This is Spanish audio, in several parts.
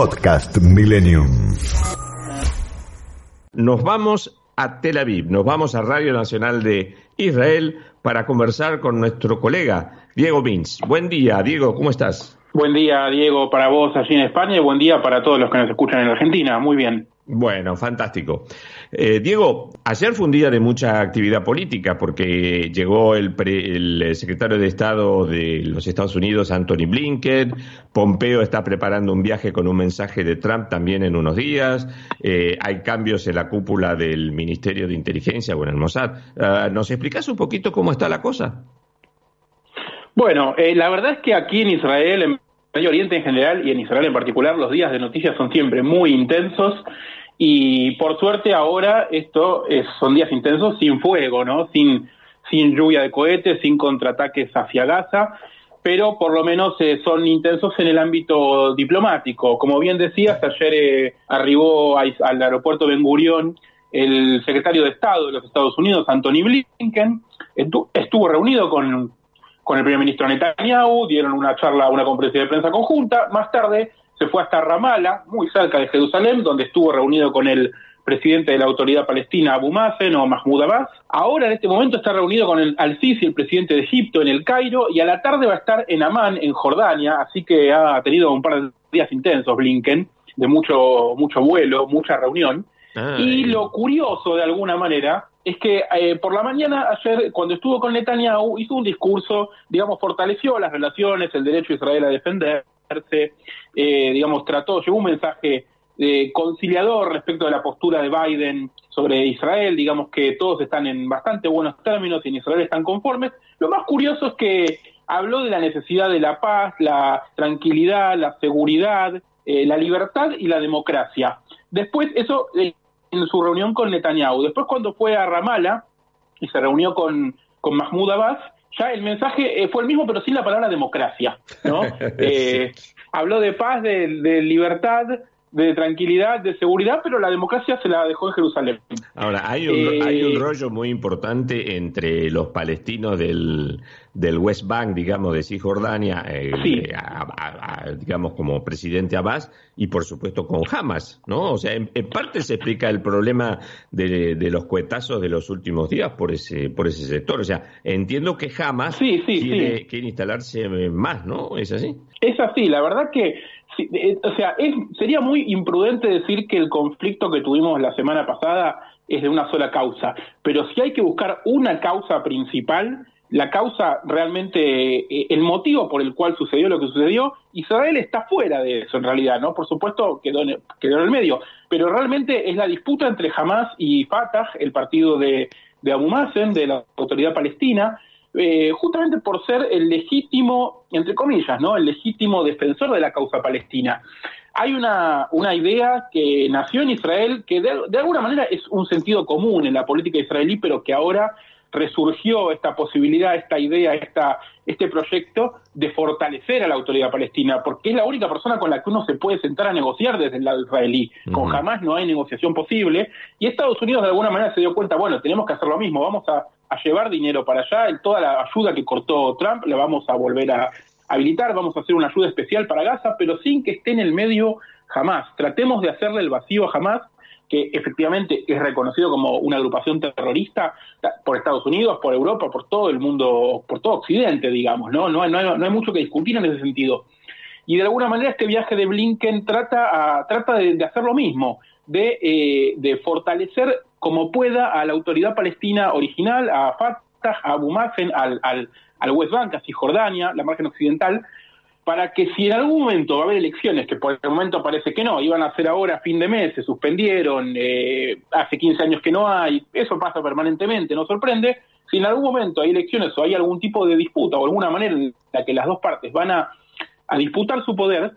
Podcast Millennium. Nos vamos a Tel Aviv, nos vamos a Radio Nacional de Israel para conversar con nuestro colega Diego Mins. Buen día, Diego, ¿cómo estás? Buen día, Diego, para vos allí en España y buen día para todos los que nos escuchan en Argentina. Muy bien. Bueno, fantástico. Eh, Diego, ayer fue un día de mucha actividad política porque llegó el, el, secretario de Estado de los Estados Unidos, Anthony Blinken. Pompeo está preparando un viaje con un mensaje de Trump también en unos días. Eh, hay cambios en la cúpula del Ministerio de Inteligencia, bueno, el Mossad. Uh, ¿Nos explicas un poquito cómo está la cosa? Bueno, eh, la verdad es que aquí en Israel, en Medio Oriente en general y en Israel en particular, los días de noticias son siempre muy intensos. Y por suerte ahora esto es, son días intensos sin fuego, ¿no? Sin, sin lluvia de cohetes, sin contraataques hacia Gaza, pero por lo menos eh, son intensos en el ámbito diplomático. Como bien decías, ayer eh, arribó al aeropuerto Ben Gurión el secretario de Estado de los Estados Unidos, Anthony Blinken, estuvo reunido con, con el primer ministro Netanyahu, dieron una charla, una conferencia de prensa conjunta, más tarde se fue hasta Ramallah, muy cerca de Jerusalén, donde estuvo reunido con el presidente de la autoridad palestina Abu Mazen o Mahmoud Abbas. Ahora en este momento está reunido con el Al-Sisi, el presidente de Egipto, en el Cairo, y a la tarde va a estar en Amán, en Jordania, así que ha tenido un par de días intensos Blinken, de mucho, mucho vuelo, mucha reunión. Y lo curioso, de alguna manera, es que eh, por la mañana ayer, cuando estuvo con Netanyahu, hizo un discurso, digamos, fortaleció las relaciones, el derecho de Israel a defender, eh, digamos, trató, llevó un mensaje eh, conciliador respecto de la postura de Biden sobre Israel, digamos que todos están en bastante buenos términos y en Israel están conformes. Lo más curioso es que habló de la necesidad de la paz, la tranquilidad, la seguridad, eh, la libertad y la democracia. Después, eso eh, en su reunión con Netanyahu. Después, cuando fue a Ramallah y se reunió con, con Mahmoud Abbas, ya el mensaje eh, fue el mismo, pero sin la palabra democracia, ¿no? eh, habló de paz, de, de, libertad, de tranquilidad, de seguridad, pero la democracia se la dejó en Jerusalén. Ahora, hay un, eh, hay un rollo muy importante entre los palestinos del, del West Bank, digamos, de Cisjordania, eh, Sí. a- a- a- digamos, como presidente Abbas, y por supuesto con Hamas, ¿no? O sea, en, en parte se explica el problema de, de los cuetazos de los últimos días por ese, por ese sector. O sea, entiendo que Hamas Sí, sí, quiere, instalarse más, ¿no? ¿Es así? Es así, la verdad que, eh, o sea, es, sería muy imprudente decir que el conflicto que tuvimos la semana pasada es de una sola causa, pero si hay que buscar una causa principal, la causa realmente, eh, el motivo por el cual sucedió lo que sucedió, Israel está fuera de eso en realidad, ¿no? Por supuesto quedó en, quedó en el medio, pero realmente es la disputa entre Hamas y Fatah, el partido de, de Abu Mazen, de la autoridad palestina, eh, justamente por ser el legítimo, entre comillas, ¿no? El legítimo defensor de la causa palestina. Hay una, una idea que nació en Israel que de, de alguna manera es un sentido común en la política israelí, pero que ahora resurgió esta posibilidad, esta idea, esta, este proyecto de fortalecer a la autoridad palestina, porque es la única persona con la que uno se puede sentar a negociar desde el lado israelí. Con jamás no hay negociación posible. Y Estados Unidos de alguna manera se dio cuenta, bueno, tenemos que hacer lo mismo, vamos a, a llevar dinero para allá, toda la ayuda que cortó Trump la vamos a volver a habilitar, vamos a hacer una ayuda especial para Gaza, pero sin que esté en el medio jamás. Tratemos de hacerle el vacío a jamás que efectivamente es reconocido como una agrupación terrorista por Estados Unidos, por Europa, por todo el mundo, por todo Occidente, digamos, ¿no? No no no hay mucho que discutir en ese sentido. Y de alguna manera este viaje de Blinken trata, a, trata de, de hacer lo mismo, de, eh, de fortalecer como pueda a la autoridad palestina original, a Fatah, a Abu Mazen, al, al, al West Bank, a Cisjordania, la margen occidental, para que si en algún momento va a haber elecciones, que por el momento parece que no, iban a ser ahora fin de mes, se suspendieron, eh, hace 15 años que no hay, eso pasa permanentemente, no sorprende, si en algún momento hay elecciones o hay algún tipo de disputa o alguna manera en la que las dos partes van a, a disputar su poder,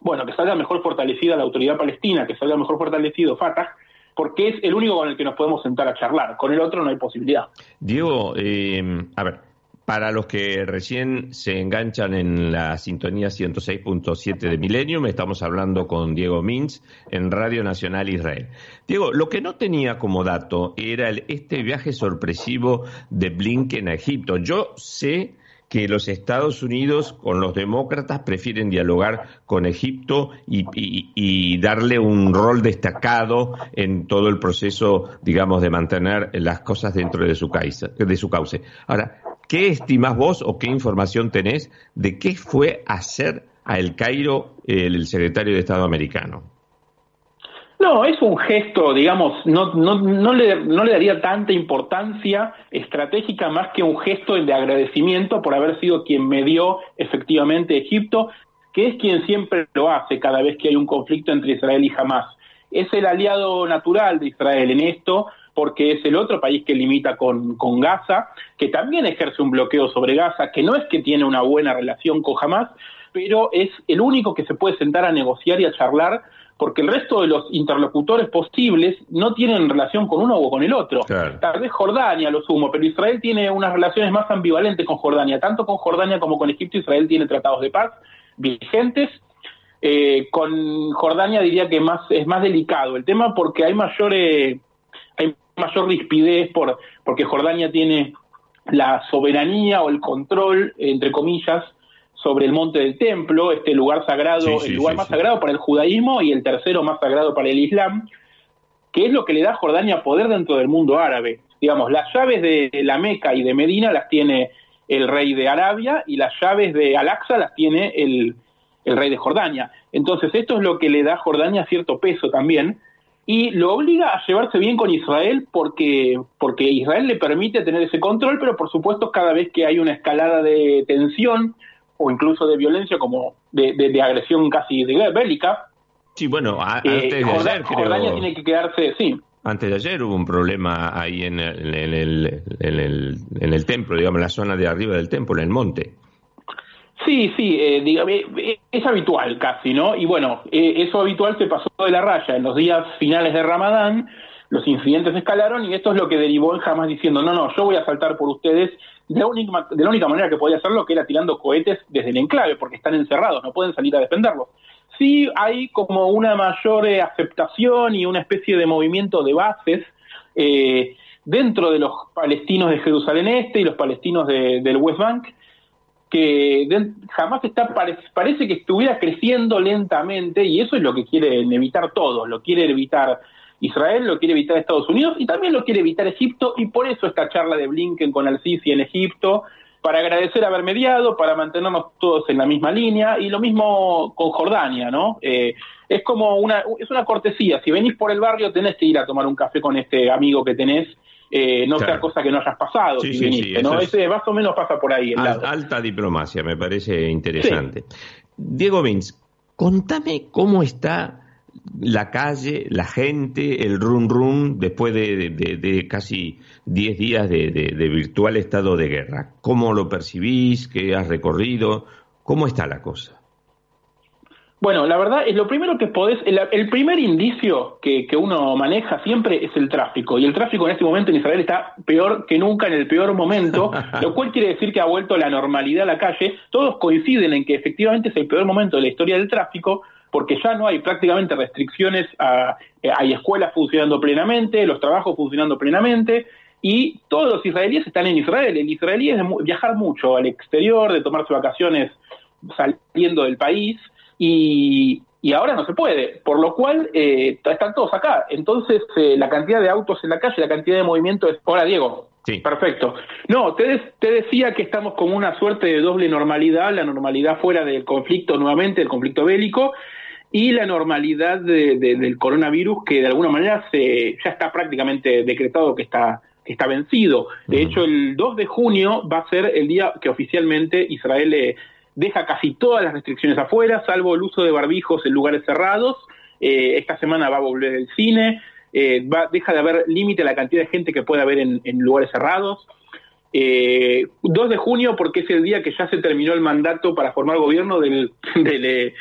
bueno, que salga mejor fortalecida la autoridad palestina, que salga mejor fortalecido Fatah, porque es el único con el que nos podemos sentar a charlar. Con el otro no hay posibilidad. Diego, eh, a ver, para los que recién se enganchan en la sintonía 106.7 de Millennium, estamos hablando con Diego Mintz en Radio Nacional Israel. Diego, lo que no tenía como dato era este viaje sorpresivo de Blinken a Egipto. Yo sé que los Estados Unidos con los demócratas prefieren dialogar con Egipto y, darle un rol destacado en todo el proceso, digamos, de mantener las cosas dentro de su, de su cauce. Ahora, ¿Qué estimás vos o qué información tenés de qué fue hacer a El Cairo el secretario de Estado americano? No, es un gesto, digamos, no, no, no, le, no le daría tanta importancia estratégica más que un gesto de agradecimiento por haber sido quien me dio efectivamente Egipto, que es quien siempre lo hace cada vez que hay un conflicto entre Israel y Hamas. Es el aliado natural de Israel en esto, porque es el otro país que limita con, con Gaza, que también ejerce un bloqueo sobre Gaza, que no es que tiene una buena relación con Hamas, pero es el único que se puede sentar a negociar y a charlar porque el resto de los interlocutores posibles no tienen relación con uno o con el otro. Tal vez Jordania lo sumo, pero Israel tiene unas relaciones más ambivalentes con Jordania. Tanto con Jordania como con Egipto, Israel tiene tratados de paz vigentes. Eh, con Jordania diría que más es más delicado el tema porque hay mayor eh, hay mayor rispidez por, porque Jordania tiene la soberanía o el control, entre comillas, sobre el monte del templo, este lugar sagrado, el lugar más sagrado para el judaísmo y el tercero más sagrado para el islam, que es lo que le da a Jordania poder dentro del mundo árabe. Digamos, las llaves de la Meca y de Medina las tiene el rey de Arabia y las llaves de Al-Aqsa las tiene el, el rey de Jordania. Entonces, esto es lo que le da a Jordania cierto peso también, y lo obliga a llevarse bien con Israel porque, porque Israel le permite tener ese control, pero por supuesto cada vez que hay una escalada de tensión o incluso de violencia como de, de, agresión casi de bélica, sí, bueno, antes de ayer, Jordania tiene que quedarse, sí. Antes de ayer hubo un problema ahí en el, en el, en el, en el templo, digamos, en la zona de arriba del templo, en el monte. Sí, sí, eh, eh, es habitual casi, ¿no? Y bueno, eh, eso habitual se pasó de la raya. En los días finales de Ramadán, los incidentes escalaron y esto es lo que derivó en jamás diciendo, no, no, yo voy a saltar por ustedes de la única, de la única manera que podía hacerlo, que era tirando cohetes desde el enclave, porque están encerrados, no pueden salir a defenderlos. Sí hay como una mayor aceptación y una especie de movimiento de bases dentro de los palestinos de Jerusalén Este y los palestinos del West Bank, que jamás está parece, que estuviera creciendo lentamente y eso es lo que quieren evitar todos, lo quiere evitar Israel, lo quiere evitar Estados Unidos y también lo quiere evitar Egipto y por eso esta charla de Blinken con Al-Sisi en Egipto para agradecer haber mediado, para mantenernos todos en la misma línea y lo mismo con Jordania, ¿no? Eh, es como una es una cortesía, si venís por el barrio tenés que ir a tomar un café con este amigo que tenés eh, no sea cosa que no hayas pasado si viniste, ¿no? Ese más o menos pasa por ahí. alta diplomacia, me parece interesante. Diego Vince, contame cómo está la calle, la gente, el run run después de, casi 10 días de, virtual estado de guerra. ¿Cómo lo percibís? ¿Qué has recorrido? ¿Cómo está la cosa? Bueno, la verdad es lo primero que podés, el, primer indicio que, uno maneja siempre es el tráfico, y el tráfico en este momento en Israel está peor que nunca en el peor momento, lo cual quiere decir que ha vuelto la normalidad a la calle, todos coinciden en que efectivamente es el peor momento de la historia del tráfico, porque ya no hay prácticamente restricciones, a, eh, hay escuelas funcionando plenamente, los trabajos funcionando plenamente, y todos los israelíes están en Israel, el israelí es de viajar mucho al exterior, de tomarse vacaciones saliendo del país, y, ahora no se puede, por lo cual eh, están todos acá. Entonces, eh, la cantidad de autos en la calle, la cantidad de movimiento es... Hola, Diego. Sí. Perfecto. No, te, te decía que estamos con una suerte de doble normalidad, la normalidad fuera del conflicto nuevamente, el conflicto bélico, y la normalidad del coronavirus que de alguna manera se, ya está prácticamente decretado que está, que está vencido. De hecho, el 2 de junio va a ser el día que oficialmente Israel eh, deja casi todas las restricciones afuera, salvo el uso de barbijos en lugares cerrados. Eh, esta semana va a volver el cine, eh, va, deja de haber límite a la cantidad de gente que puede haber en, lugares cerrados. Eh, 2 de junio, porque es el día que ya se terminó el mandato para formar gobierno del, del,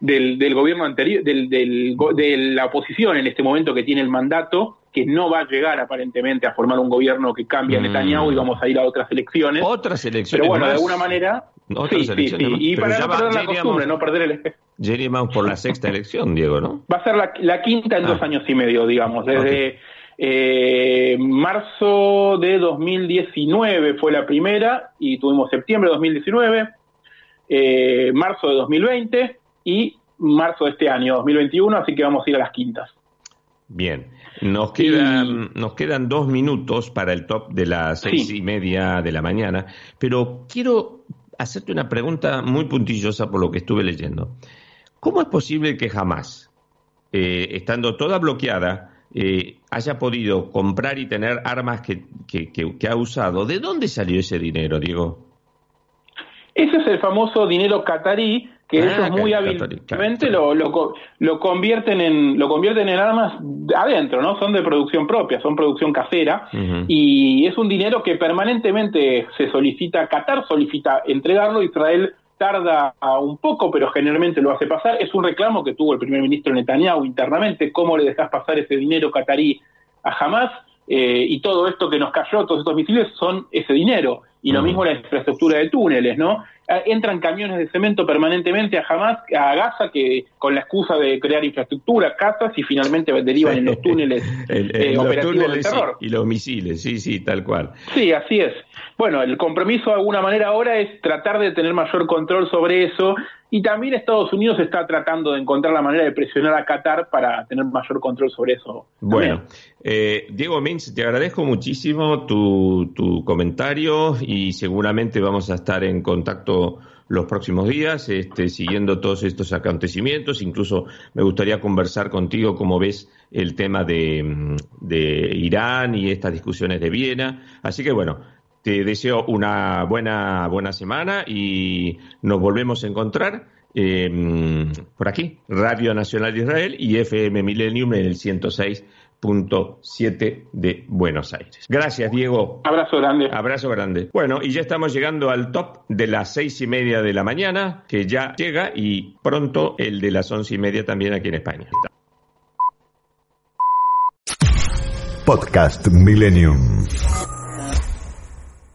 del, del gobierno anterior, del, del, de la oposición en este momento que tiene el mandato, que no va a llegar aparentemente a formar un gobierno que cambie a mm. Netanyahu y vamos a ir a otras elecciones. Otras elecciones. Pero bueno, de alguna manera. Sí, sí, sí. Y para no perder la costumbre, no perder el espejo. Jeremy por la sexta elección, Diego, ¿no? Va a ser la, quinta en dos ah. años y medio, digamos. Desde eh, marzo de 2019 fue la primera y tuvimos septiembre de 2019, eh, marzo de 2020 y marzo de este año, 2021, así que vamos a ir a las quintas. Bien, nos quedan, nos quedan dos minutos para el top de las seis y media de la mañana, pero quiero hacerte una pregunta muy puntillosa por lo que estuve leyendo. ¿Cómo es posible que jamás, eh, estando toda bloqueada, eh, haya podido comprar y tener armas que, que, ha usado? ¿De dónde salió ese dinero, Diego? Ese es el famoso dinero catarí que ah, ellos muy hábilmente lo, lo, convierten en lo convierten en armas adentro, ¿no? Son de producción propia, son producción casera y es un dinero que permanentemente se solicita, Qatar solicita entregarlo, Israel tarda un poco, pero generalmente lo hace pasar. Es un reclamo que tuvo el primer ministro Netanyahu internamente, cómo le dejas pasar ese dinero catarí a Hamas. Eh, y todo esto que nos cayó, todos estos misiles, son ese dinero. Y lo mismo la infraestructura de túneles, ¿no? Eh, entran camiones de cemento permanentemente a Hamas, a Gaza, que con la excusa de crear infraestructura, casas, y finalmente derivan en los túneles eh, operativos terror. Y, los misiles, sí, sí, tal cual. Sí, así es. Bueno, el compromiso de alguna manera ahora es tratar de tener mayor control sobre eso y también Estados Unidos está tratando de encontrar la manera de presionar a Qatar para tener mayor control sobre eso. Bueno, eh, Diego Mintz, te agradezco muchísimo tu, tu comentario y seguramente vamos a estar en contacto los próximos días, este, siguiendo todos estos acontecimientos. Incluso me gustaría conversar contigo cómo ves el tema de, de Irán y estas discusiones de Viena. Así que bueno, te deseo una buena, buena semana y nos volvemos a encontrar em, por aquí, Radio Nacional de Israel y FM Millennium en el 106.7 de Buenos Aires. Gracias, Diego. Abrazo grande. Abrazo grande. Bueno, y ya estamos llegando al top de las seis y media de la mañana, que ya llega, y pronto el de las once y media también aquí en España. Podcast Millennium.